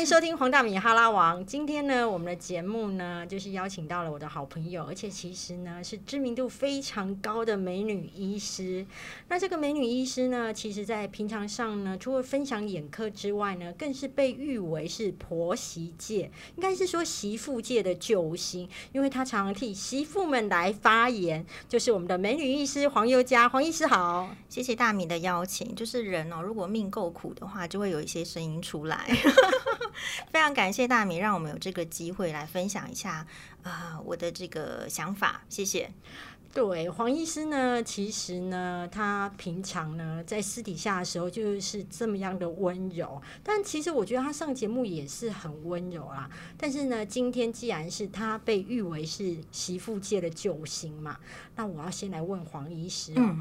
迎收听黄大米哈拉王。今天呢，我们的节目呢，就是邀请到了我的好朋友，而且其实呢是知名度非常高的美女医师。那这个美女医师呢，其实在平常上呢，除了分享眼科之外呢，更是被誉为是婆媳界，应该是说媳妇界的救星，因为她常常替媳妇们来发言。就是我们的美女医师黄宥佳，黄医师好，谢谢大米的邀请。就是人哦，如果命够苦的话，就会有一些声音出来。非常感谢大米，让我们有这个机会来分享一下啊我的这个想法，谢谢。对黄医师呢，其实呢，他平常呢在私底下的时候就是这么样的温柔，但其实我觉得他上节目也是很温柔啦。但是呢，今天既然是他被誉为是媳妇界的救星嘛，那我要先来问黄医师哦。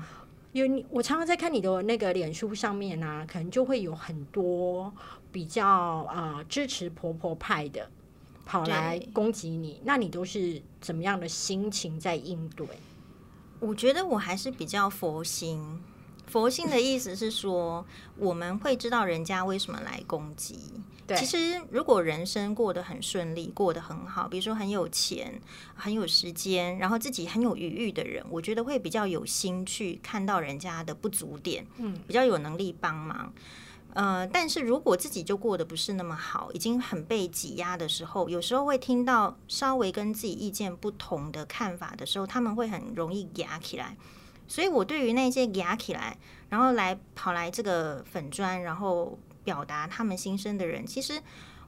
因为你我常常在看你的那个脸书上面啊，可能就会有很多比较啊支持婆婆派的跑来攻击你，那你都是怎么样的心情在应对？我觉得我还是比较佛心。佛性的意思是说，我们会知道人家为什么来攻击。对其实，如果人生过得很顺利，过得很好，比如说很有钱、很有时间，然后自己很有余裕的人，我觉得会比较有心去看到人家的不足点，嗯，比较有能力帮忙。呃，但是如果自己就过得不是那么好，已经很被挤压的时候，有时候会听到稍微跟自己意见不同的看法的时候，他们会很容易压起来。所以，我对于那些压起来，然后来跑来这个粉砖，然后表达他们心声的人，其实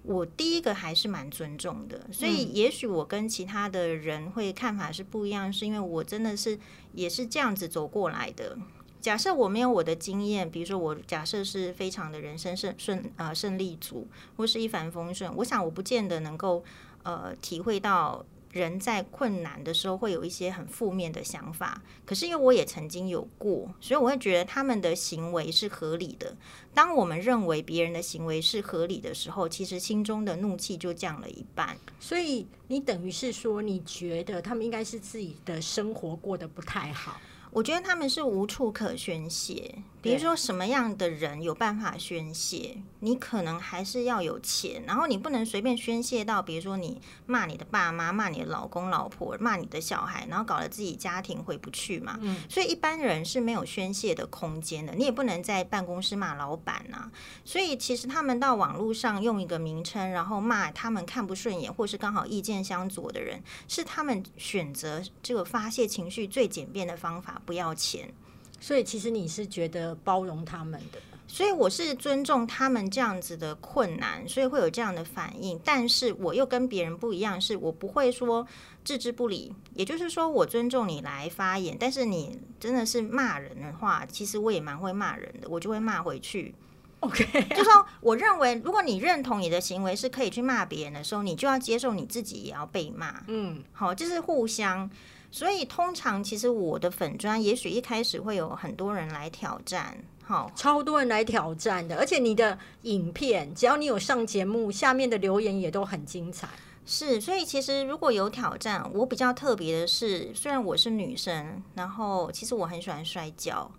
我第一个还是蛮尊重的。所以，也许我跟其他的人会看法是不一样，是因为我真的是也是这样子走过来的。假设我没有我的经验，比如说我假设是非常的人生胜顺呃胜利组，或是一帆风顺，我想我不见得能够呃体会到。人在困难的时候会有一些很负面的想法，可是因为我也曾经有过，所以我会觉得他们的行为是合理的。当我们认为别人的行为是合理的时候，其实心中的怒气就降了一半。所以你等于是说，你觉得他们应该是自己的生活过得不太好。我觉得他们是无处可宣泄，比如说什么样的人有办法宣泄？你可能还是要有钱，然后你不能随便宣泄到，比如说你骂你的爸妈、骂你的老公老婆、骂你的小孩，然后搞得自己家庭回不去嘛。嗯，所以一般人是没有宣泄的空间的。你也不能在办公室骂老板呐。所以其实他们到网络上用一个名称，然后骂他们看不顺眼或是刚好意见相左的人，是他们选择这个发泄情绪最简便的方法。不要钱，所以其实你是觉得包容他们的，所以我是尊重他们这样子的困难，所以会有这样的反应。但是我又跟别人不一样，是我不会说置之不理。也就是说，我尊重你来发言，但是你真的是骂人的话，其实我也蛮会骂人的，我就会骂回去。OK，就说我认为，如果你认同你的行为是可以去骂别人的时候，你就要接受你自己也要被骂。嗯，好，就是互相。所以通常其实我的粉砖，也许一开始会有很多人来挑战，好，超多人来挑战的。而且你的影片，只要你有上节目，下面的留言也都很精彩。是，所以其实如果有挑战，我比较特别的是，虽然我是女生，然后其实我很喜欢摔跤，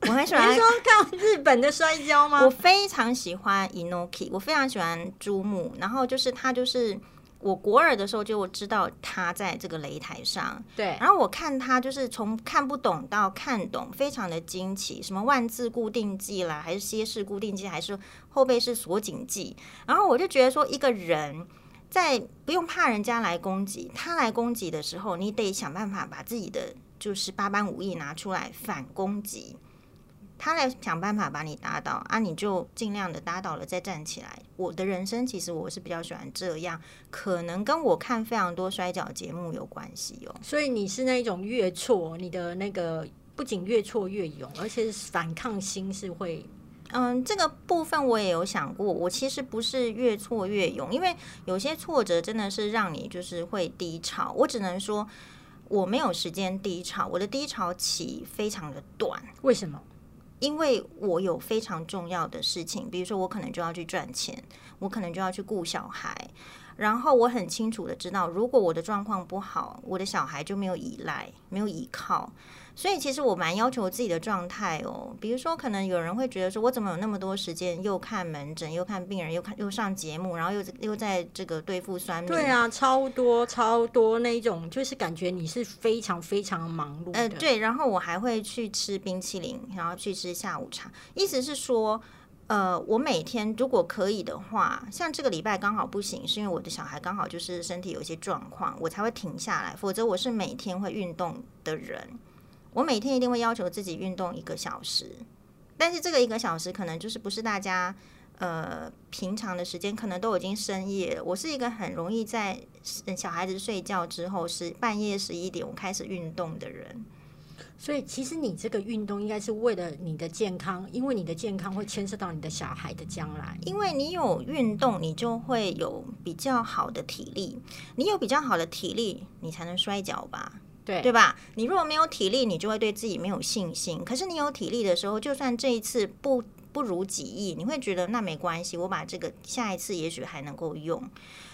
我很喜欢 说看日本的摔跤吗？我非常喜欢 Inoki，我非常喜欢珠穆，然后就是他就是。我国二的时候就知道他在这个擂台上，对。然后我看他就是从看不懂到看懂，非常的惊奇，什么万字固定技啦，还是歇式固定技，还是后背是锁紧技。然后我就觉得说，一个人在不用怕人家来攻击，他来攻击的时候，你得想办法把自己的就是八般武艺拿出来反攻击。他来想办法把你打倒啊，你就尽量的打倒了再站起来。我的人生其实我是比较喜欢这样，可能跟我看非常多摔跤节目有关系哦。所以你是那一种越挫，你的那个不仅越挫越勇，而且反抗心是会……嗯，这个部分我也有想过。我其实不是越挫越勇，因为有些挫折真的是让你就是会低潮。我只能说我没有时间低潮，我的低潮期非常的短。为什么？因为我有非常重要的事情，比如说我可能就要去赚钱，我可能就要去顾小孩，然后我很清楚的知道，如果我的状况不好，我的小孩就没有依赖，没有依靠。所以其实我蛮要求自己的状态哦。比如说，可能有人会觉得说，我怎么有那么多时间，又看门诊，又看病人，又看又上节目，然后又又在这个对付酸对啊，超多超多那种，就是感觉你是非常非常忙碌。呃，对。然后我还会去吃冰淇淋，然后去吃下午茶。意思是说。呃，我每天如果可以的话，像这个礼拜刚好不行，是因为我的小孩刚好就是身体有一些状况，我才会停下来。否则我是每天会运动的人，我每天一定会要求自己运动一个小时。但是这个一个小时可能就是不是大家呃平常的时间，可能都已经深夜了。我是一个很容易在小孩子睡觉之后是半夜十一点我开始运动的人。所以，其实你这个运动应该是为了你的健康，因为你的健康会牵涉到你的小孩的将来。因为你有运动，你就会有比较好的体力。你有比较好的体力，你才能摔跤吧？对，对吧？你如果没有体力，你就会对自己没有信心。可是你有体力的时候，就算这一次不不如己意，你会觉得那没关系，我把这个下一次也许还能够用。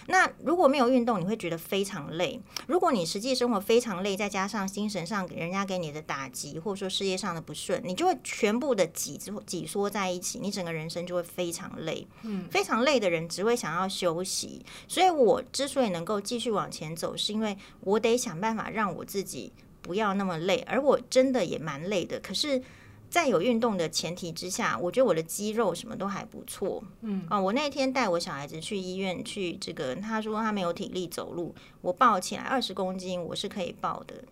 那如果没有运动，你会觉得非常累。如果你实际生活非常累，再加上精神上人家给你的打击，或者说事业上的不顺，你就会全部的挤挤缩在一起，你整个人生就会非常累。嗯，非常累的人只会想要休息。所以我之所以能够继续往前走，是因为我得想办法让我自己不要那么累，而我真的也蛮累的。可是。在有运动的前提之下，我觉得我的肌肉什么都还不错。嗯啊，我那天带我小孩子去医院去，这个他说他没有体力走路，我抱起来二十公斤，我是可以抱的。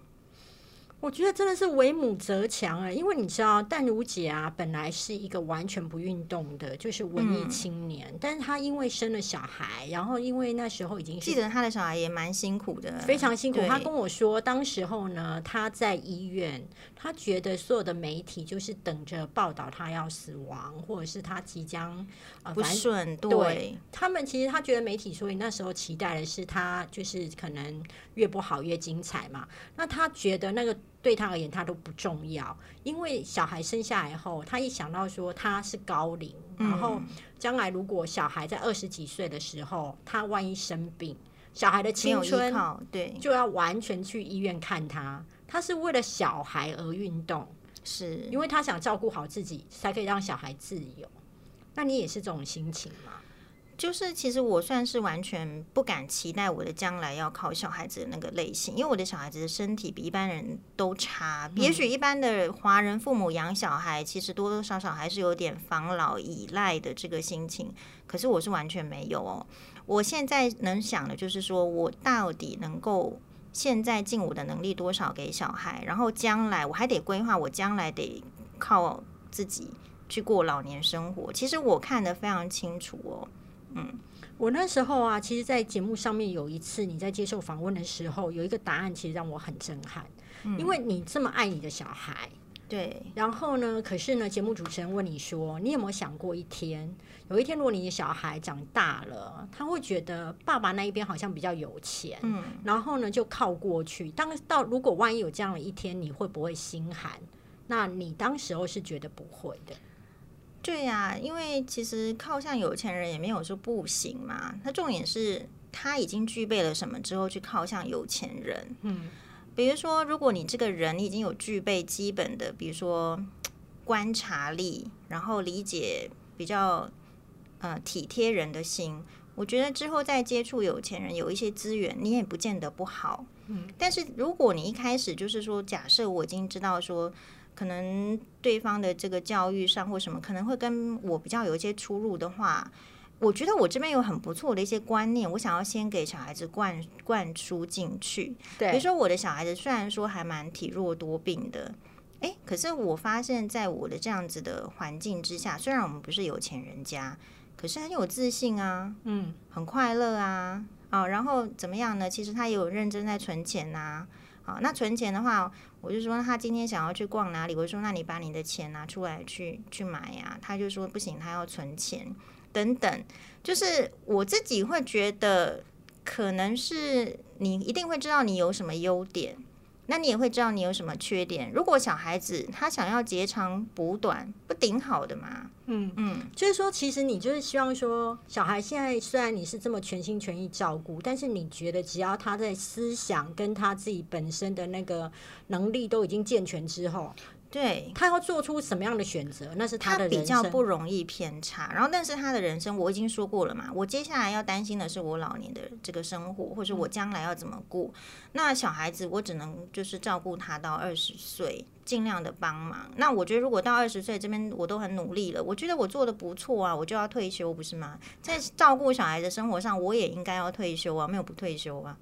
我觉得真的是为母则强啊，因为你知道，淡如姐啊，本来是一个完全不运动的，就是文艺青年，但是她因为生了小孩，然后因为那时候已经记得她的小孩也蛮辛苦的，非常辛苦。她跟我说，当时候呢，她在医院，她觉得所有的媒体就是等着报道她要死亡，或者是她即将不顺。对，他们其实她觉得媒体，所以那时候期待的是她就是可能越不好越精彩嘛。那她觉得那个。对他而言，他都不重要，因为小孩生下来后，他一想到说他是高龄，然后将来如果小孩在二十几岁的时候，他万一生病，小孩的青春对就要完全去医院看他，他是为了小孩而运动，是因为他想照顾好自己，才可以让小孩自由。那你也是这种心情吗？就是，其实我算是完全不敢期待我的将来要靠小孩子的那个类型，因为我的小孩子的身体比一般人都差。也许一般的华人父母养小孩，其实多多少少还是有点防老依赖的这个心情。可是我是完全没有哦。我现在能想的就是说，我到底能够现在尽我的能力多少给小孩，然后将来我还得规划，我将来得靠自己去过老年生活。其实我看得非常清楚哦。嗯，我那时候啊，其实，在节目上面有一次你在接受访问的时候，有一个答案，其实让我很震撼。嗯，因为你这么爱你的小孩，对。然后呢，可是呢，节目主持人问你说，你有没有想过一天，有一天，如果你的小孩长大了，他会觉得爸爸那一边好像比较有钱，嗯，然后呢，就靠过去。当到如果万一有这样的一天，你会不会心寒？那你当时候是觉得不会的。对呀，因为其实靠向有钱人也没有说不行嘛。他重点是他已经具备了什么之后去靠向有钱人。嗯，比如说，如果你这个人已经有具备基本的，比如说观察力，然后理解比较呃体贴人的心，我觉得之后再接触有钱人，有一些资源，你也不见得不好。嗯，但是如果你一开始就是说，假设我已经知道说。可能对方的这个教育上或什么可能会跟我比较有一些出入的话，我觉得我这边有很不错的一些观念，我想要先给小孩子灌灌输进去。对，比如说我的小孩子虽然说还蛮体弱多病的，诶，可是我发现在我的这样子的环境之下，虽然我们不是有钱人家，可是很有自信啊，嗯，很快乐啊，啊，然后怎么样呢？其实他也有认真在存钱呐。啊，那存钱的话，我就说他今天想要去逛哪里，我说那你把你的钱拿出来去去买呀。他就说不行，他要存钱等等。就是我自己会觉得，可能是你一定会知道你有什么优点，那你也会知道你有什么缺点。如果小孩子他想要截长补短，不顶好的吗？嗯嗯，就是说，其实你就是希望说，小孩现在虽然你是这么全心全意照顾，但是你觉得只要他在思想跟他自己本身的那个能力都已经健全之后。对他要做出什么样的选择，那是他的比较不容易偏差。然后，但是他的人生我已经说过了嘛，我接下来要担心的是我老年的这个生活，或者我将来要怎么过。那小孩子我只能就是照顾他到二十岁，尽量的帮忙。那我觉得如果到二十岁这边我都很努力了，我觉得我做的不错啊，我就要退休，不是吗？在照顾小孩的生活上，我也应该要退休啊，没有不退休啊。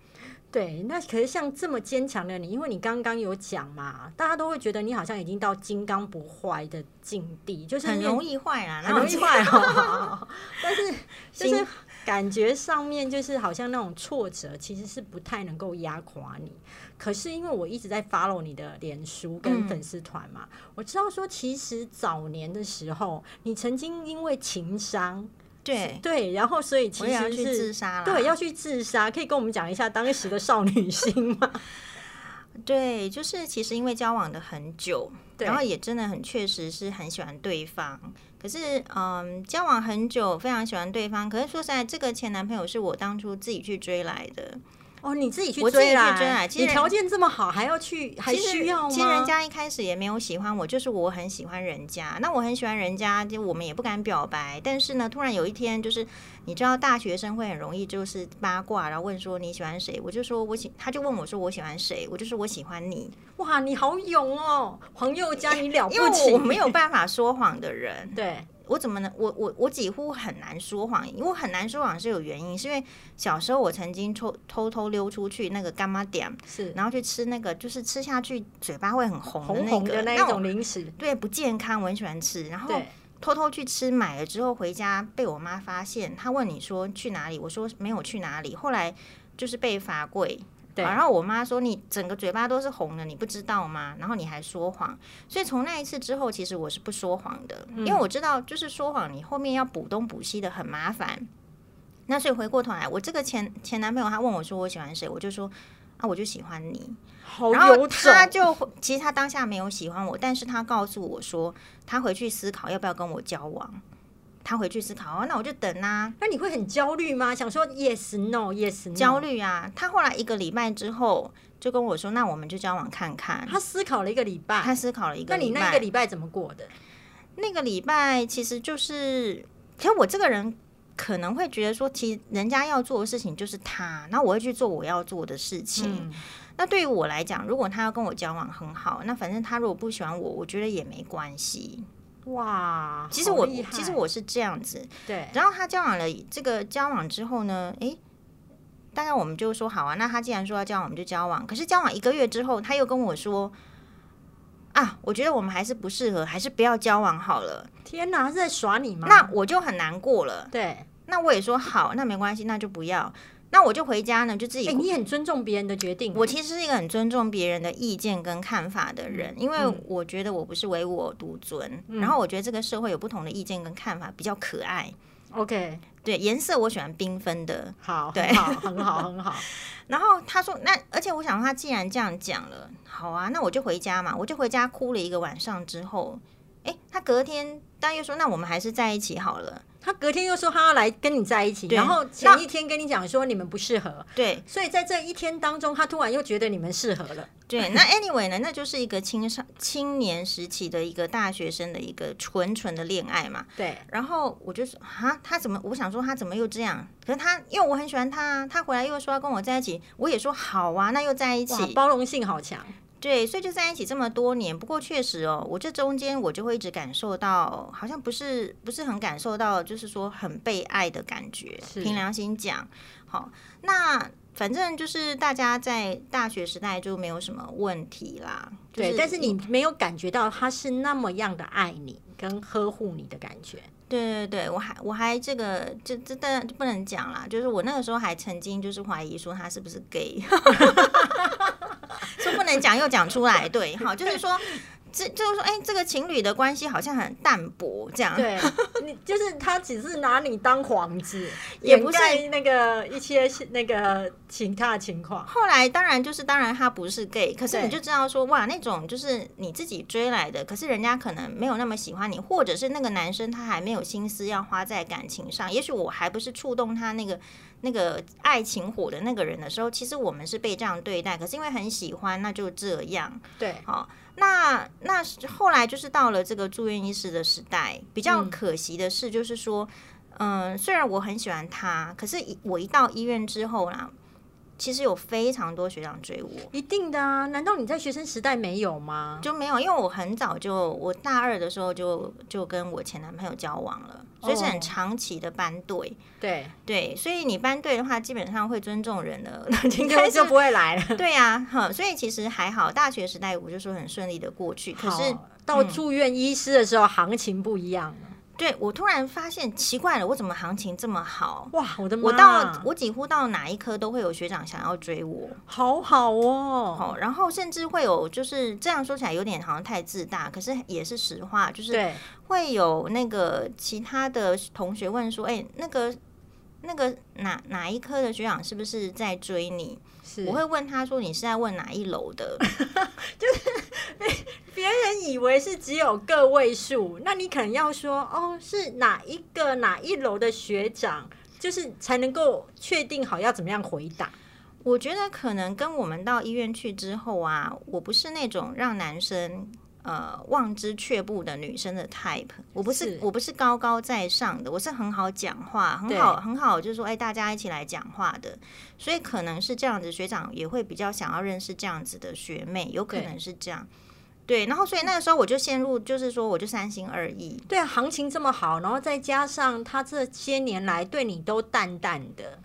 对，那可是像这么坚强的你，因为你刚刚有讲嘛，大家都会觉得你好像已经到金刚不坏的境地，就是很容易坏啊，很容易坏哦。但是 就是感觉上面就是好像那种挫折，其实是不太能够压垮你。可是因为我一直在 follow 你的脸书跟粉丝团嘛，我知道说其实早年的时候，你曾经因为情商。对对，然后所以其实是自杀了，对，要去自杀，可以跟我们讲一下当时的少女心吗？对，就是其实因为交往的很久，然后也真的很确实是很喜欢对方，可是嗯，交往很久，非常喜欢对方，可是说实在，这个前男朋友是我当初自己去追来的。哦，你自己去追啦！你条件这么好，还要去，还需要吗？其实人家一开始也没有喜欢我，就是我很喜欢人家。那我很喜欢人家，就我们也不敢表白。但是呢，突然有一天，就是你知道，大学生会很容易就是八卦，然后问说你喜欢谁？我就说我喜，他就问我说我喜欢谁？我就说我喜欢你。哇，你好勇哦，黄宥嘉，你了不起！因为我没有办法说谎的人，对。我怎么能？我我我几乎很难说谎，因为很难说谎是有原因，是因为小时候我曾经偷偷偷溜出去那个干妈店，是然后去吃那个，就是吃下去嘴巴会很红红红的那种零食，对，不健康，我很喜欢吃。然后偷偷去吃，买了之后回家被我妈发现，她问你说去哪里，我说没有去哪里，后来就是被罚跪。然后我妈说：“你整个嘴巴都是红的，你不知道吗？然后你还说谎，所以从那一次之后，其实我是不说谎的，因为我知道就是说谎，你后面要补东补西的很麻烦。那所以回过头来，我这个前前男朋友他问我说我喜欢谁，我就说啊，我就喜欢你。然后他就其实他当下没有喜欢我，但是他告诉我说他回去思考要不要跟我交往。”他回去思考哦，那我就等啊。那你会很焦虑吗？想说 yes no yes no。焦虑啊！他后来一个礼拜之后就跟我说：“那我们就交往看看。”他思考了一个礼拜，他思考了一个。那你那个礼拜怎么过的？那个礼拜其实就是，其实我这个人可能会觉得说，其实人家要做的事情就是他，那我会去做我要做的事情。那对于我来讲，如果他要跟我交往很好，那反正他如果不喜欢我，我觉得也没关系。哇，其实我其实我是这样子，对。然后他交往了这个交往之后呢，诶，大概我们就说好啊，那他既然说要交往，我们就交往。可是交往一个月之后，他又跟我说，啊，我觉得我们还是不适合，还是不要交往好了。天哪，是在耍你吗？那我就很难过了。对，那我也说好，那没关系，那就不要。那我就回家呢，就自己。你很尊重别人的决定。我其实是一个很尊重别人的意见跟看法的人，因为我觉得我不是唯我独尊。然后我觉得这个社会有不同的意见跟看法比较可爱。OK，对颜色我喜欢缤纷的。好，对，好，很好，很好。然后他说：“那而且我想，他既然这样讲了，好啊，那我就回家嘛。我就回家哭了一个晚上之后，哎，他隔天大约说：那我们还是在一起好了。”他隔天又说他要来跟你在一起，然后前一天跟你讲说你们不适合，对，所以在这一天当中，他突然又觉得你们适合了。对，那 anyway 呢，那就是一个青少青年时期的一个大学生的一个纯纯的恋爱嘛。对，然后我就说啊，他怎么？我想说他怎么又这样？可是他因为我很喜欢他，他回来又说要跟我在一起，我也说好啊，那又在一起，包容性好强。对，所以就在一起这么多年。不过确实哦，我这中间我就会一直感受到，好像不是不是很感受到，就是说很被爱的感觉。凭良心讲，好，那反正就是大家在大学时代就没有什么问题啦。对，但是你没有感觉到他是那么样的爱你跟呵护你的感觉。对对对，我还我还这个这这当然不能讲啦，就是我那个时候还曾经就是怀疑说他是不是 gay。说不能讲又讲出来，对，好，就是说这就是说，哎，这个情侣的关系好像很淡薄，这样。对，你就是他只是拿你当幌子，也不是那个一些那个其他情况。后来当然就是，当然他不是 gay，可是你就知道说，哇，那种就是你自己追来的，可是人家可能没有那么喜欢你，或者是那个男生他还没有心思要花在感情上，也许我还不是触动他那个那个爱情火的那个人的时候，其实我们是被这样对待，可是因为很喜欢，那就这样。对，好。那那后来就是到了这个住院医师的时代，比较可惜的是，就是说，嗯，虽然我很喜欢他，可是我一到医院之后呢。其实有非常多学长追我，一定的啊！难道你在学生时代没有吗？就没有，因为我很早就，我大二的时候就就跟我前男朋友交往了，所以是很长期的班队。对对，所以你班队的话，基本上会尊重人的，应该就不会来了。对呀，哈，所以其实还好，大学时代我就说很顺利的过去。可是到住院医师的时候，行情不一样。对，我突然发现奇怪了，我怎么行情这么好？哇，我的妈！我到我几乎到哪一科都会有学长想要追我，好好哦。好，然后甚至会有，就是这样说起来有点好像太自大，可是也是实话，就是会有那个其他的同学问说：“哎，那个那个哪哪一科的学长是不是在追你？”我会问他说：“你是在问哪一楼的？” 就是别人以为是只有个位数，那你可能要说：“哦，是哪一个哪一楼的学长？”就是才能够确定好要怎么样回答。我觉得可能跟我们到医院去之后啊，我不是那种让男生。呃，望之却步的女生的 type，我不是我不是高高在上的，我是很好讲话，很好很好，就是说，哎，大家一起来讲话的，所以可能是这样子，学长也会比较想要认识这样子的学妹，有可能是这样，对，然后所以那个时候我就陷入，就是说我就三心二意，对啊，行情这么好，然后再加上他这些年来对你都淡淡的。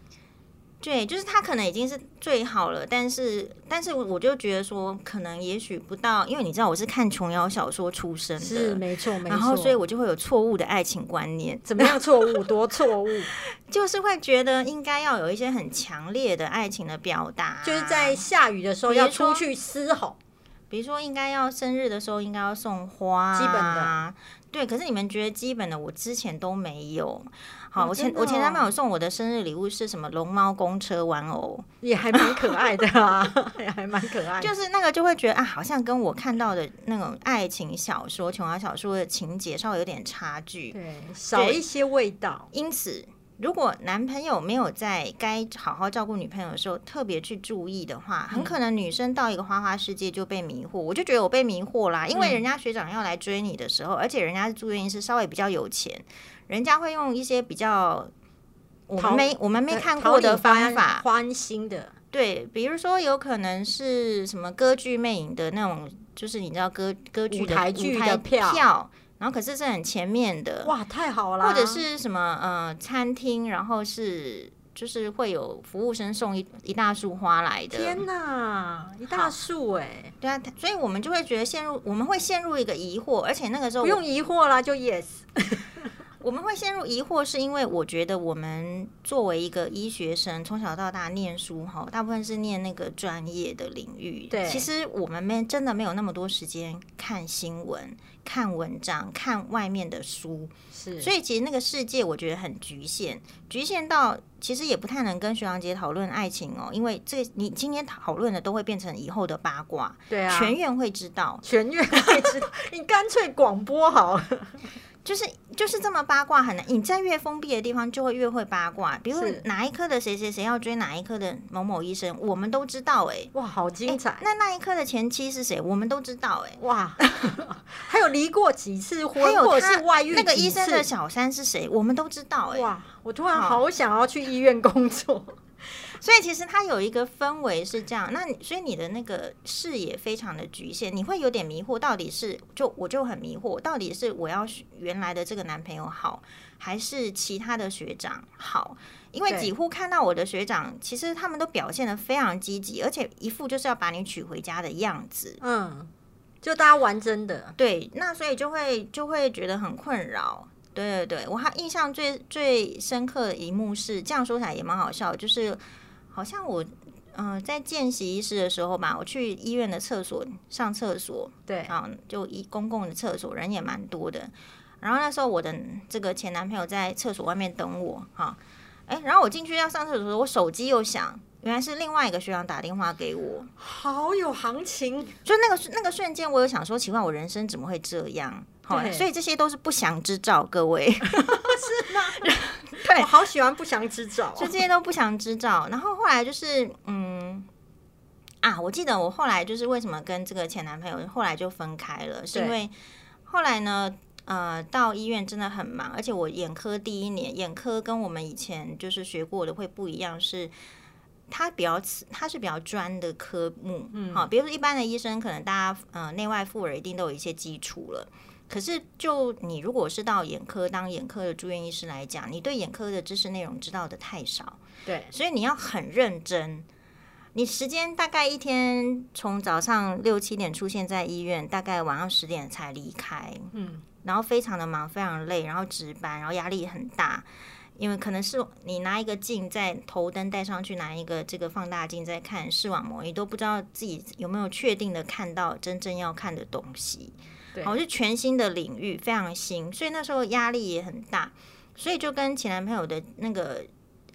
对，就是他可能已经是最好了，但是，但是我就觉得说，可能也许不到，因为你知道我是看琼瑶小说出身的，是没错，没错，然后所以我就会有错误的爱情观念。怎么样错误？多错误？就是会觉得应该要有一些很强烈的爱情的表达，就是在下雨的时候要出去嘶吼，比如说应该要生日的时候应该要送花，基本的。对，可是你们觉得基本的，我之前都没有。好，我前我前男朋友送我的生日礼物是什么？龙猫公车玩偶，也还蛮可爱的啊，也还蛮可爱。就是那个就会觉得啊，好像跟我看到的那种爱情小说、琼瑶小说的情节稍微有点差距，对，少一些味道。因此，如果男朋友没有在该好好照顾女朋友的时候特别去注意的话，很可能女生到一个花花世界就被迷惑。我就觉得我被迷惑啦，因为人家学长要来追你的时候，而且人家是住院医师，稍微比较有钱。人家会用一些比较我们没我们没看过的方法，欢心的对，比如说有可能是什么歌剧魅影的那种，就是你知道歌歌剧的台剧的票，然后可是是很前面的，哇，太好了！或者是什么呃餐厅，然后是就是会有服务生送一一大束花来的，天哪，一大束哎，对啊，所以我们就会觉得陷入，我们会陷入一个疑惑，而且那个时候不用疑惑啦，就 yes。我们会陷入疑惑，是因为我觉得我们作为一个医学生，从小到大念书哈，大部分是念那个专业的领域。对，其实我们没真的没有那么多时间看新闻、看文章、看外面的书。是，所以其实那个世界我觉得很局限，局限到其实也不太能跟徐阳杰讨论爱情哦，因为这你今天讨论的都会变成以后的八卦。对啊，全院会知道，全院会知道，你干脆广播好了。就是就是这么八卦很难，你在越封闭的地方就会越会八卦。比如哪一科的谁谁谁要追哪一科的某某医生，我们都知道哎，哇，好精彩！那那一科的前妻是谁，我们都知道哎，哇，还有离过几次婚，或者是外遇，那个医生的小三是谁，我们都知道哎，哇，我突然好想要去医院工作。所以其实它有一个氛围是这样，那所以你的那个视野非常的局限，你会有点迷惑，到底是就我就很迷惑，到底是我要原来的这个男朋友好，还是其他的学长好？因为几乎看到我的学长，其实他们都表现的非常积极，而且一副就是要把你娶回家的样子。嗯，就大家玩真的。对，那所以就会就会觉得很困扰。对对对，我还印象最最深刻的一幕是，这样说起来也蛮好笑，就是。好像我嗯，在见习医师的时候吧，我去医院的厕所上厕所，对，啊，就一公共的厕所，人也蛮多的。然后那时候我的这个前男朋友在厕所外面等我，哈，哎，然后我进去要上厕所的时候，我手机又响，原来是另外一个学长打电话给我，好有行情。就那个那个瞬间，我有想说，奇怪，我人生怎么会这样？好，所以这些都是不祥之兆，各位 是吗？对，我好喜欢不祥之兆，所以这些都不祥之兆。然后后来就是，嗯，啊，我记得我后来就是为什么跟这个前男朋友后来就分开了，是因为后来呢。呃，到医院真的很忙，而且我眼科第一年，眼科跟我们以前就是学过的会不一样，是它比较它是比较专的科目，嗯，好，比如说一般的医生，可能大家呃内外妇儿一定都有一些基础了，可是就你如果是到眼科当眼科的住院医师来讲，你对眼科的知识内容知道的太少，对，所以你要很认真。你时间大概一天从早上六七点出现在医院，大概晚上十点才离开，嗯，然后非常的忙，非常累，然后值班，然后压力很大，因为可能是你拿一个镜在头灯戴上去，拿一个这个放大镜在看视网膜，你都不知道自己有没有确定的看到真正要看的东西，对，我是全新的领域，非常新，所以那时候压力也很大，所以就跟前男朋友的那个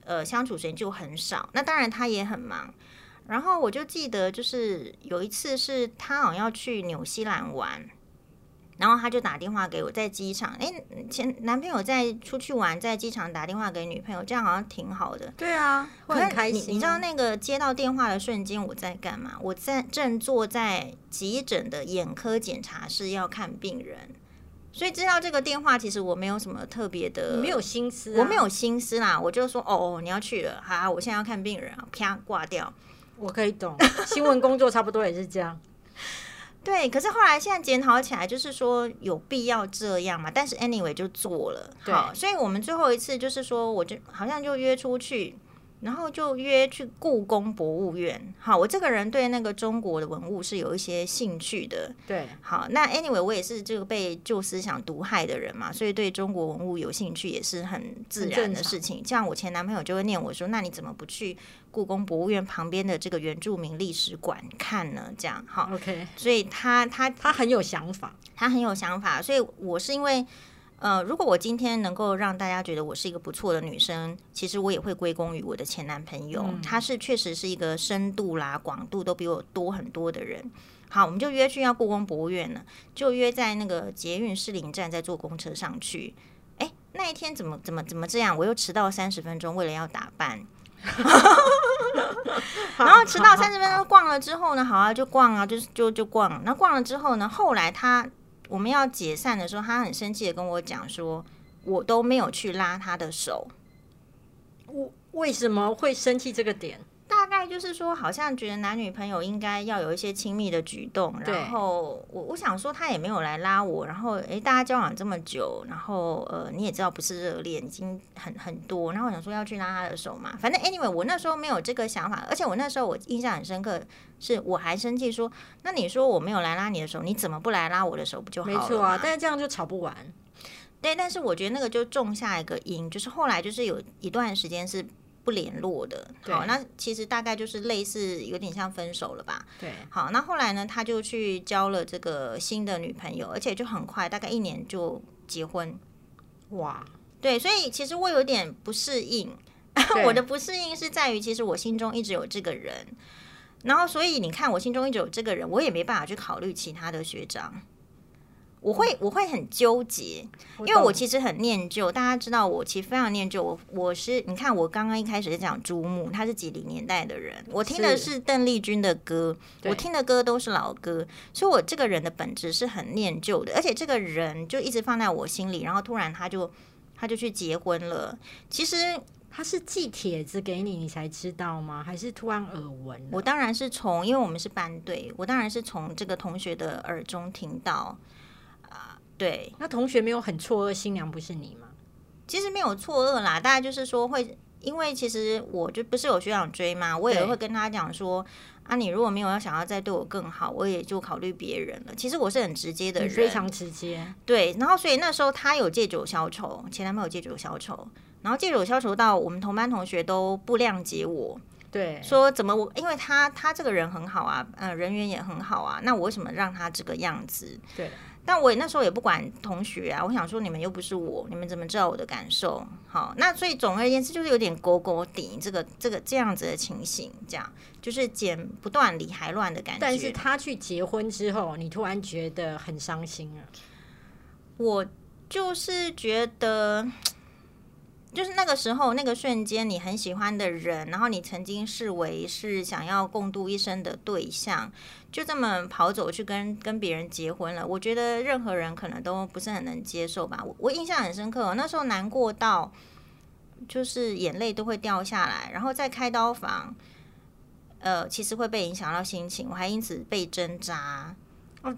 呃相处时间就很少，那当然他也很忙。然后我就记得，就是有一次是他好像要去纽西兰玩，然后他就打电话给我，在机场。哎，前男朋友在出去玩，在机场打电话给女朋友，这样好像挺好的。对啊，会很开心。你知道那个接到电话的瞬间我在干嘛？我在正坐在急诊的眼科检查室要看病人，所以知道这个电话其实我没有什么特别的，没有心思，我没有心思啦。我就说哦，你要去了，好，我现在要看病人啊，啪挂掉。我可以懂，新闻工作差不多也是这样。对，可是后来现在检讨起来，就是说有必要这样嘛？但是 anyway 就做了，好，所以我们最后一次就是说，我就好像就约出去。然后就约去故宫博物院。好，我这个人对那个中国的文物是有一些兴趣的。对，好，那 anyway 我也是这个被旧思想毒害的人嘛，所以对中国文物有兴趣也是很自然的事情。像我前男朋友就会念我说：“那你怎么不去故宫博物院旁边的这个原住民历史馆看呢？”这样，好，OK。所以他他他很有想法，他很有想法。所以我是因为。呃，如果我今天能够让大家觉得我是一个不错的女生，其实我也会归功于我的前男朋友，他是确实是一个深度啦、广度都比我多很多的人。好，我们就约去要故宫博物院了，就约在那个捷运士林站，再坐公车上去。哎，那一天怎么怎么怎么这样？我又迟到三十分钟，为了要打扮，然后迟到三十分钟逛了之后呢，好啊，就逛啊，就就就逛。那逛了之后呢，后来他。我们要解散的时候，他很生气的跟我讲说：“我都没有去拉他的手。”我为什么会生气这个点？就是说，好像觉得男女朋友应该要有一些亲密的举动。然后我我想说，他也没有来拉我。然后诶，大家交往这么久，然后呃，你也知道不是热恋，已经很很多。然后我想说要去拉他的手嘛。反正 anyway，我那时候没有这个想法。而且我那时候我印象很深刻，是我还生气说：“那你说我没有来拉你的手，你怎么不来拉我的手不就好了？”没错啊，但是这样就吵不完。对，但是我觉得那个就种下一个因，就是后来就是有一段时间是。不联络的，好，那其实大概就是类似有点像分手了吧？对，好，那后来呢，他就去交了这个新的女朋友，而且就很快，大概一年就结婚。哇，对，所以其实我有点不适应，我的不适应是在于，其实我心中一直有这个人，然后所以你看，我心中一直有这个人，我也没办法去考虑其他的学长。我会我会很纠结，因为我其实很念旧。大家知道我其实非常念旧。我我是你看，我刚刚一开始是讲朱木，他是几零年代的人，我听的是邓丽君的歌，我听的歌都是老歌，所以我这个人的本质是很念旧的。而且这个人就一直放在我心里，然后突然他就他就去结婚了。其实他是寄帖子给你，你才知道吗？还是突然耳闻？我当然是从，因为我们是班队，我当然是从这个同学的耳中听到。对，那同学没有很错愕，新娘不是你吗？其实没有错愕啦，大家就是说会，因为其实我就不是有学长追嘛，我也会跟他讲说啊，你如果没有要想要再对我更好，我也就考虑别人了。其实我是很直接的人，非常直接。对，然后所以那时候他有借酒消愁，前男朋友借酒消愁，然后借酒消愁到我们同班同学都不谅解我，对，说怎么我，因为他他这个人很好啊，呃，人缘也很好啊，那我为什么让他这个样子？对。但我那时候也不管同学啊，我想说你们又不是我，你们怎么知道我的感受？好，那所以总而言之就是有点勾勾顶这个这个这样子的情形，这样就是剪不断理还乱的感觉。但是他去结婚之后，你突然觉得很伤心啊？我就是觉得。就是那个时候，那个瞬间，你很喜欢的人，然后你曾经视为是想要共度一生的对象，就这么跑走去跟跟别人结婚了。我觉得任何人可能都不是很能接受吧。我我印象很深刻，那时候难过到就是眼泪都会掉下来，然后在开刀房，呃，其实会被影响到心情，我还因此被针扎。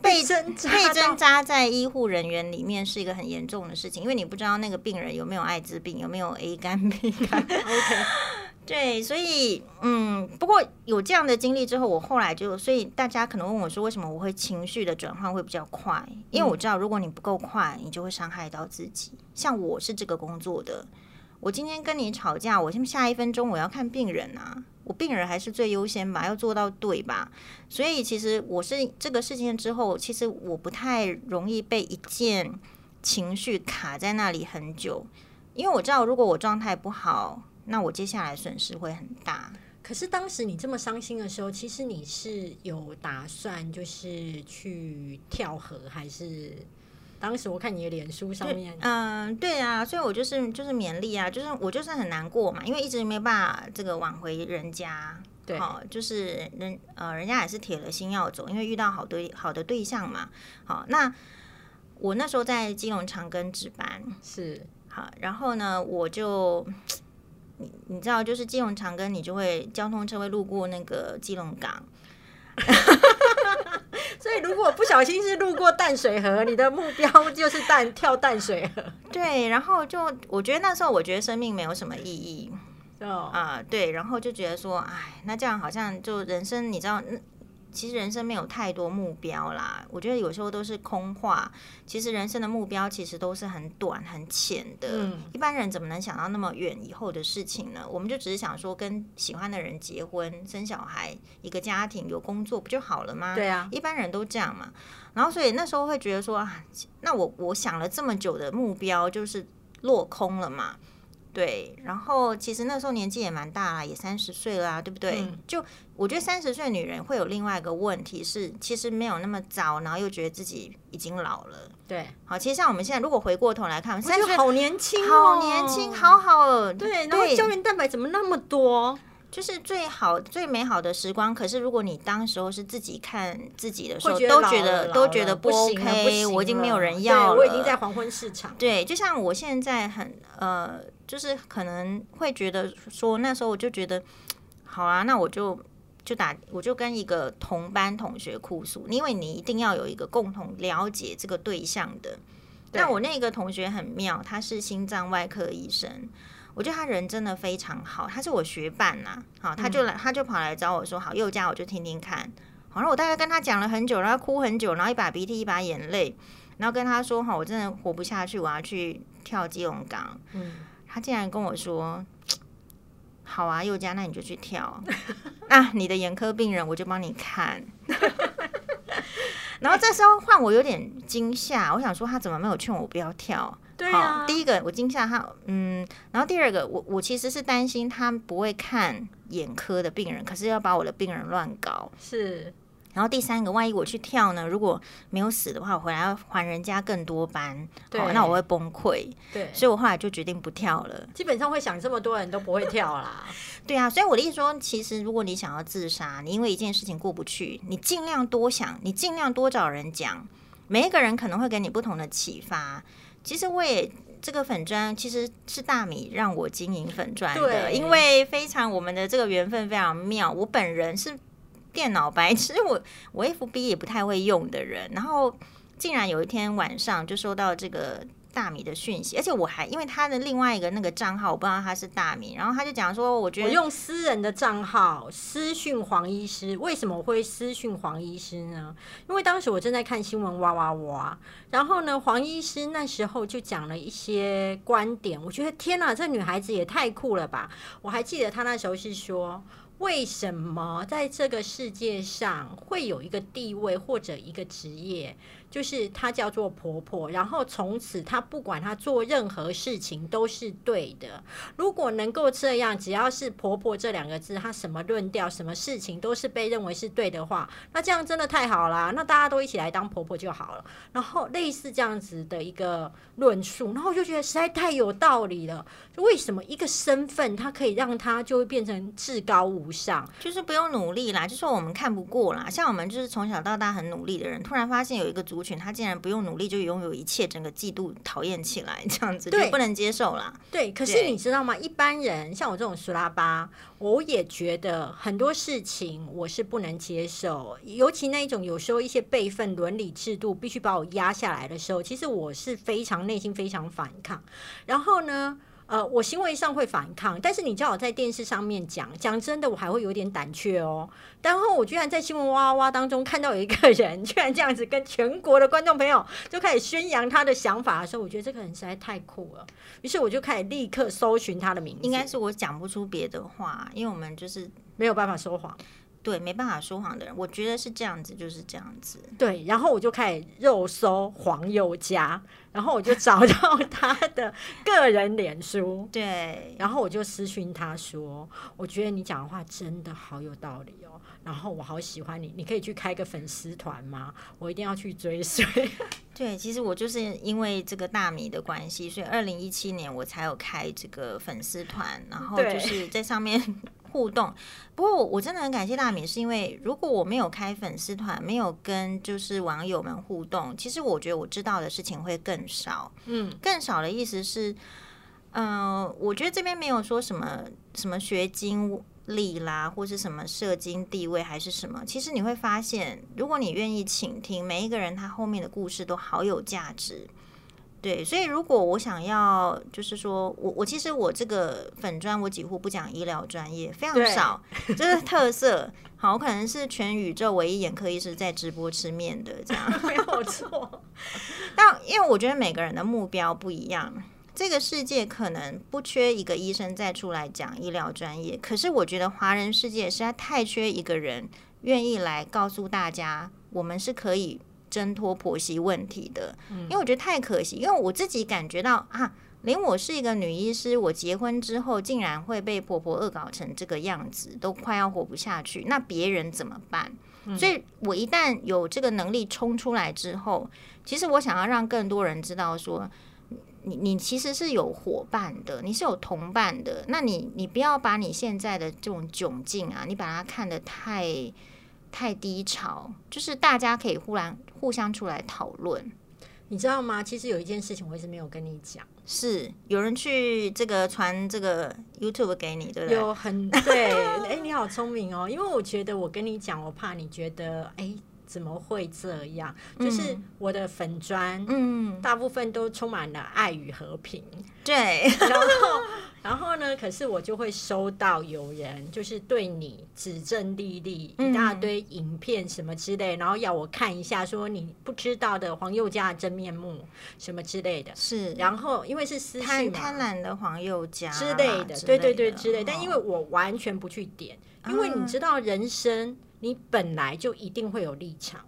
被针被针扎在医护人员里面是一个很严重的事情，因为你不知道那个病人有没有艾滋病，有没有 A 肝病。OK，对，所以嗯，不过有这样的经历之后，我后来就，所以大家可能问我说，为什么我会情绪的转换会比较快？因为我知道，如果你不够快，你就会伤害到自己。像我是这个工作的，我今天跟你吵架，我下一分钟我要看病人啊。我病人还是最优先吧，要做到对吧？所以其实我是这个事件之后，其实我不太容易被一件情绪卡在那里很久，因为我知道如果我状态不好，那我接下来损失会很大。可是当时你这么伤心的时候，其实你是有打算就是去跳河还是？当时我看你的脸书上面，嗯，对啊，所以我就是就是勉励啊，就是我就是很难过嘛，因为一直没办法这个挽回人家，对，好，就是人呃，人家也是铁了心要走，因为遇到好多好的对象嘛，好，那我那时候在金融长庚值班，是。好，然后呢，我就你你知道，就是金融长庚，你就会交通车会路过那个基隆港。所以，如果不小心是路过淡水河，你的目标就是淡跳淡水河。对，然后就我觉得那时候，我觉得生命没有什么意义。哦啊，对，然后就觉得说，哎，那这样好像就人生，你知道。其实人生没有太多目标啦，我觉得有时候都是空话。其实人生的目标其实都是很短很浅的。一般人怎么能想到那么远以后的事情呢？我们就只是想说跟喜欢的人结婚、生小孩、一个家庭、有工作不就好了吗？对啊，一般人都这样嘛。然后所以那时候会觉得说啊，那我我想了这么久的目标就是落空了嘛。对，然后其实那时候年纪也蛮大了，也三十岁了啊，对不对？就我觉得三十岁女人会有另外一个问题是，其实没有那么早，然后又觉得自己已经老了。对，好，其实像我们现在如果回过头来看，三十岁好年轻，好年轻，好好。对，然后胶原蛋白怎么那么多？就是最好最美好的时光。可是如果你当时候是自己看自己的时候，都觉得都觉得不 OK，我已经没有人要了，我已经在黄昏市场。对，就像我现在很呃。就是可能会觉得说，那时候我就觉得，好啊，那我就就打，我就跟一个同班同学哭诉，因为你一定要有一个共同了解这个对象的。那我那个同学很妙，他是心脏外科医生，我觉得他人真的非常好，他是我学伴呐。好，他就来，他就跑来找我说，好，右家我就听听看。好了，我大概跟他讲了很久，然后哭很久，然后一把鼻涕一把眼泪，然后跟他说，哈，我真的活不下去，我要去跳基隆港。嗯。他竟然跟我说：“好啊，佑佳，那你就去跳 啊！你的眼科病人，我就帮你看。”然后这时候换我有点惊吓，我想说他怎么没有劝我不要跳？对啊，第一个我惊吓他，嗯，然后第二个我我其实是担心他不会看眼科的病人，可是要把我的病人乱搞是。然后第三个，万一我去跳呢？如果没有死的话，我回来要还人家更多班，对，那我会崩溃。对，所以我后来就决定不跳了。基本上会想这么多人都不会跳啦。对啊，所以我的意思说，其实如果你想要自杀，你因为一件事情过不去，你尽量多想，你尽量多找人讲，每一个人可能会给你不同的启发。其实我也这个粉砖其实是大米让我经营粉砖的，因为非常我们的这个缘分非常妙。我本人是。电脑白痴，我我 F B 也不太会用的人，然后竟然有一天晚上就收到这个大米的讯息，而且我还因为他的另外一个那个账号，我不知道他是大米，然后他就讲说，我觉得我用私人的账号私讯黄医师，为什么会私讯黄医师呢？因为当时我正在看新闻，哇哇哇，然后呢，黄医师那时候就讲了一些观点，我觉得天哪，这女孩子也太酷了吧！我还记得他那时候是说。为什么在这个世界上会有一个地位或者一个职业？就是她叫做婆婆，然后从此她不管她做任何事情都是对的。如果能够这样，只要是婆婆这两个字，她什么论调、什么事情都是被认为是对的话，那这样真的太好啦！那大家都一起来当婆婆就好了。然后类似这样子的一个论述，然后我就觉得实在太有道理了。就为什么一个身份，它可以让她就会变成至高无上？就是不用努力啦，就说我们看不过啦。像我们就是从小到大很努力的人，突然发现有一个族。他竟然不用努力就拥有一切，整个嫉妒、讨厌起来，这样子就不能接受啦。对，可是你知道吗？一般人像我这种苏拉巴，我也觉得很多事情我是不能接受，尤其那一种有时候一些辈分、伦理制度必须把我压下来的时候，其实我是非常内心非常反抗。然后呢？呃，我行为上会反抗，但是你叫我在电视上面讲，讲真的，我还会有点胆怯哦。然后我居然在新闻哇哇当中看到有一个人，居然这样子跟全国的观众朋友就开始宣扬他的想法的时候，我觉得这个人实在太酷了。于是我就开始立刻搜寻他的名字。应该是我讲不出别的话，因为我们就是没有办法说谎。对，没办法说谎的人，我觉得是这样子，就是这样子。对，然后我就开始肉搜黄宥嘉，然后我就找到 他的个人脸书，对，然后我就私讯他说：“我觉得你讲的话真的好有道理哦，然后我好喜欢你，你可以去开个粉丝团吗？我一定要去追随。”对，其实我就是因为这个大米的关系，所以二零一七年我才有开这个粉丝团，然后就是在上面。互动，不过我真的很感谢大米，是因为如果我没有开粉丝团，没有跟就是网友们互动，其实我觉得我知道的事情会更少。嗯，更少的意思是，嗯，我觉得这边没有说什么什么学经历啦，或是什么社经地位还是什么。其实你会发现，如果你愿意倾听，每一个人他后面的故事都好有价值。对，所以如果我想要，就是说我我其实我这个粉砖我几乎不讲医疗专业，非常少，这是特色。好，我可能是全宇宙唯一眼科医师在直播吃面的，这样没有错。但因为我觉得每个人的目标不一样，这个世界可能不缺一个医生再出来讲医疗专业，可是我觉得华人世界实在太缺一个人愿意来告诉大家，我们是可以。挣脱婆媳问题的，因为我觉得太可惜。因为我自己感觉到啊，连我是一个女医师，我结婚之后竟然会被婆婆恶搞成这个样子，都快要活不下去。那别人怎么办？所以我一旦有这个能力冲出来之后，其实我想要让更多人知道，说你你其实是有伙伴的，你是有同伴的。那你你不要把你现在的这种窘境啊，你把它看得太。太低潮，就是大家可以忽然互相出来讨论，你知道吗？其实有一件事情我一直没有跟你讲，是有人去这个传这个 YouTube 给你，对不对？有很对，哎，你好聪明哦，因为我觉得我跟你讲，我怕你觉得，哎。怎么会这样？就是我的粉砖，嗯，大部分都充满了爱与和平。对，然后，然后呢？可是我就会收到有人就是对你指证莉莉一大堆影片什么之类，然后要我看一下，说你不知道的黄宥嘉的真面目什么之类的。是，然后因为是私信贪婪的黄宥嘉之类的，对对对之类。但因为我完全不去点，因为你知道人生。你本来就一定会有立场，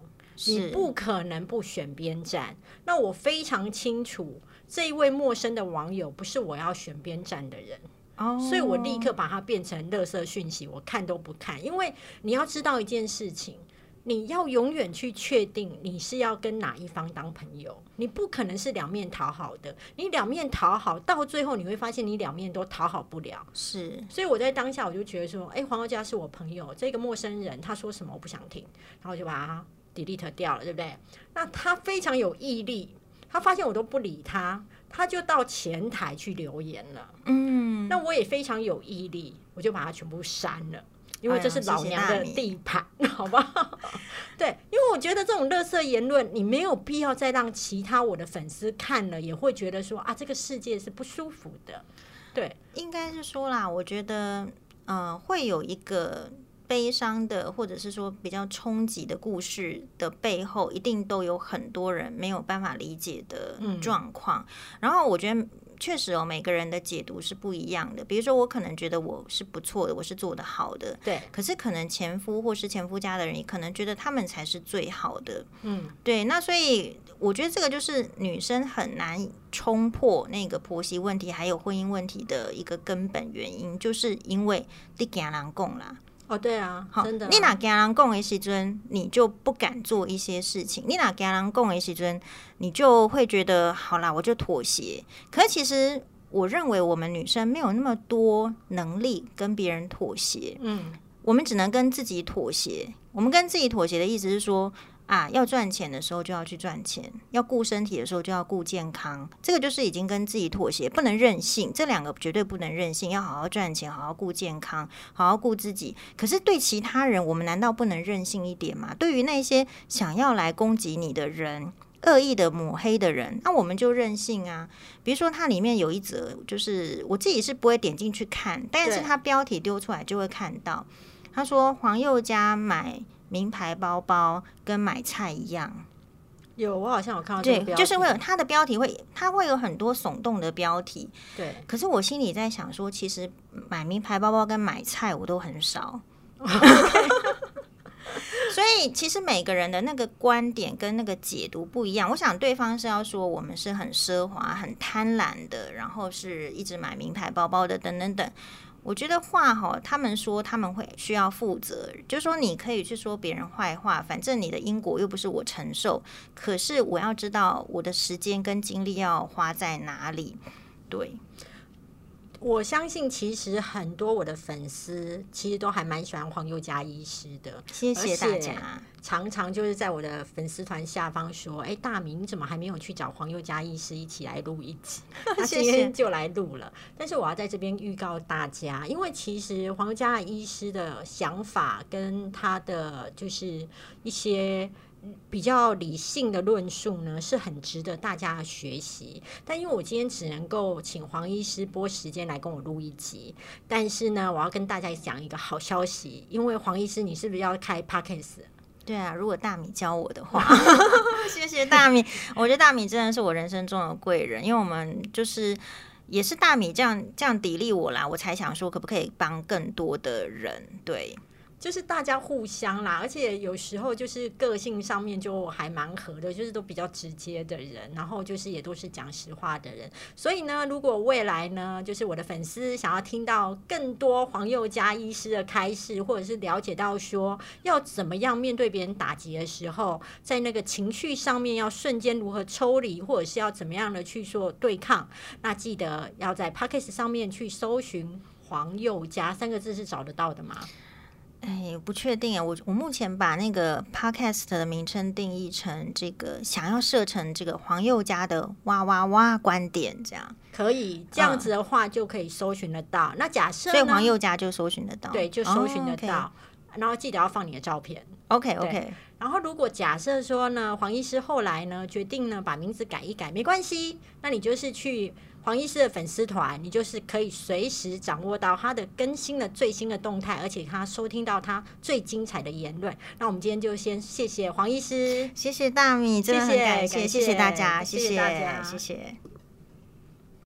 你不可能不选边站。那我非常清楚，这一位陌生的网友不是我要选边站的人，哦，所以我立刻把它变成垃圾讯息，我看都不看。因为你要知道一件事情。你要永远去确定你是要跟哪一方当朋友，你不可能是两面讨好的。你两面讨好，到最后你会发现你两面都讨好不了。是，所以我在当下我就觉得说，哎，黄宥嘉是我朋友，这个陌生人他说什么我不想听，然后我就把他 delete 掉了，对不对？那他非常有毅力，他发现我都不理他，他就到前台去留言了。嗯，那我也非常有毅力，我就把他全部删了。因为这是老娘的地盘，好不好？对，因为我觉得这种垃圾言论，你没有必要再让其他我的粉丝看了，也会觉得说啊，这个世界是不舒服的。对，应该是说啦，我觉得，呃，会有一个悲伤的，或者是说比较冲击的故事的背后，一定都有很多人没有办法理解的状况。然后，我觉得。确实哦，每个人的解读是不一样的。比如说，我可能觉得我是不错的，我是做的好的，对。可是可能前夫或是前夫家的人，可能觉得他们才是最好的。嗯，对。那所以我觉得这个就是女生很难冲破那个婆媳问题，还有婚姻问题的一个根本原因，就是因为你给人共啦。哦，对啊，好，真的。你哪跟人共的时尊，你就不敢做一些事情；你哪跟人共的时尊，你就会觉得好啦，我就妥协。可是其实，我认为我们女生没有那么多能力跟别人妥协。嗯，我们只能跟自己妥协。我们跟自己妥协的意思是说。啊，要赚钱的时候就要去赚钱，要顾身体的时候就要顾健康，这个就是已经跟自己妥协，不能任性，这两个绝对不能任性，要好好赚钱，好好顾健康，好好顾自己。可是对其他人，我们难道不能任性一点吗？对于那些想要来攻击你的人、恶意的抹黑的人，那我们就任性啊。比如说，它里面有一则，就是我自己是不会点进去看，但是它标题丢出来就会看到，他说黄宥嘉买。名牌包包跟买菜一样，有我好像有看到对，就是会有它的标题会，它会有很多耸动的标题。对，可是我心里在想说，其实买名牌包包跟买菜我都很少，所以其实每个人的那个观点跟那个解读不一样。我想对方是要说我们是很奢华、很贪婪的，然后是一直买名牌包包的，等等等。我觉得话哈，他们说他们会需要负责，就是说你可以去说别人坏话，反正你的因果又不是我承受。可是我要知道我的时间跟精力要花在哪里，对。我相信，其实很多我的粉丝其实都还蛮喜欢黄宥嘉医师的。谢谢大家。常常就是在我的粉丝团下方说：“哎，大明，你怎么还没有去找黄宥嘉医师一起来录一集？” 他今天就来录了。但是我要在这边预告大家，因为其实黄宥嘉医师的想法跟他的就是一些。比较理性的论述呢，是很值得大家学习。但因为我今天只能够请黄医师拨时间来跟我录一集，但是呢，我要跟大家讲一个好消息，因为黄医师，你是不是要开 podcast？对啊，如果大米教我的话，谢谢大米。我觉得大米真的是我人生中的贵人，因为我们就是也是大米这样这样砥砺我啦，我才想说可不可以帮更多的人。对。就是大家互相啦，而且有时候就是个性上面就还蛮合的，就是都比较直接的人，然后就是也都是讲实话的人。所以呢，如果未来呢，就是我的粉丝想要听到更多黄宥嘉医师的开示，或者是了解到说要怎么样面对别人打击的时候，在那个情绪上面要瞬间如何抽离，或者是要怎么样的去做对抗，那记得要在 p o c k e t 上面去搜寻黄宥嘉三个字是找得到的吗？哎，不确定啊。我我目前把那个 podcast 的名称定义成这个，想要设成这个黄宥嘉的哇哇哇观点，这样可以。这样子的话就可以搜寻得到。那假设，所以黄宥嘉就搜寻得到，对，就搜寻得到。然后记得要放你的照片。OK OK。然后如果假设说呢，黄医师后来呢决定呢把名字改一改，没关系，那你就是去。黄医师的粉丝团，你就是可以随时掌握到他的更新的最新的动态，而且他收听到他最精彩的言论。那我们今天就先谢谢黄医师，谢谢大米，真的很感谢，谢谢大家，谢谢大家，谢谢。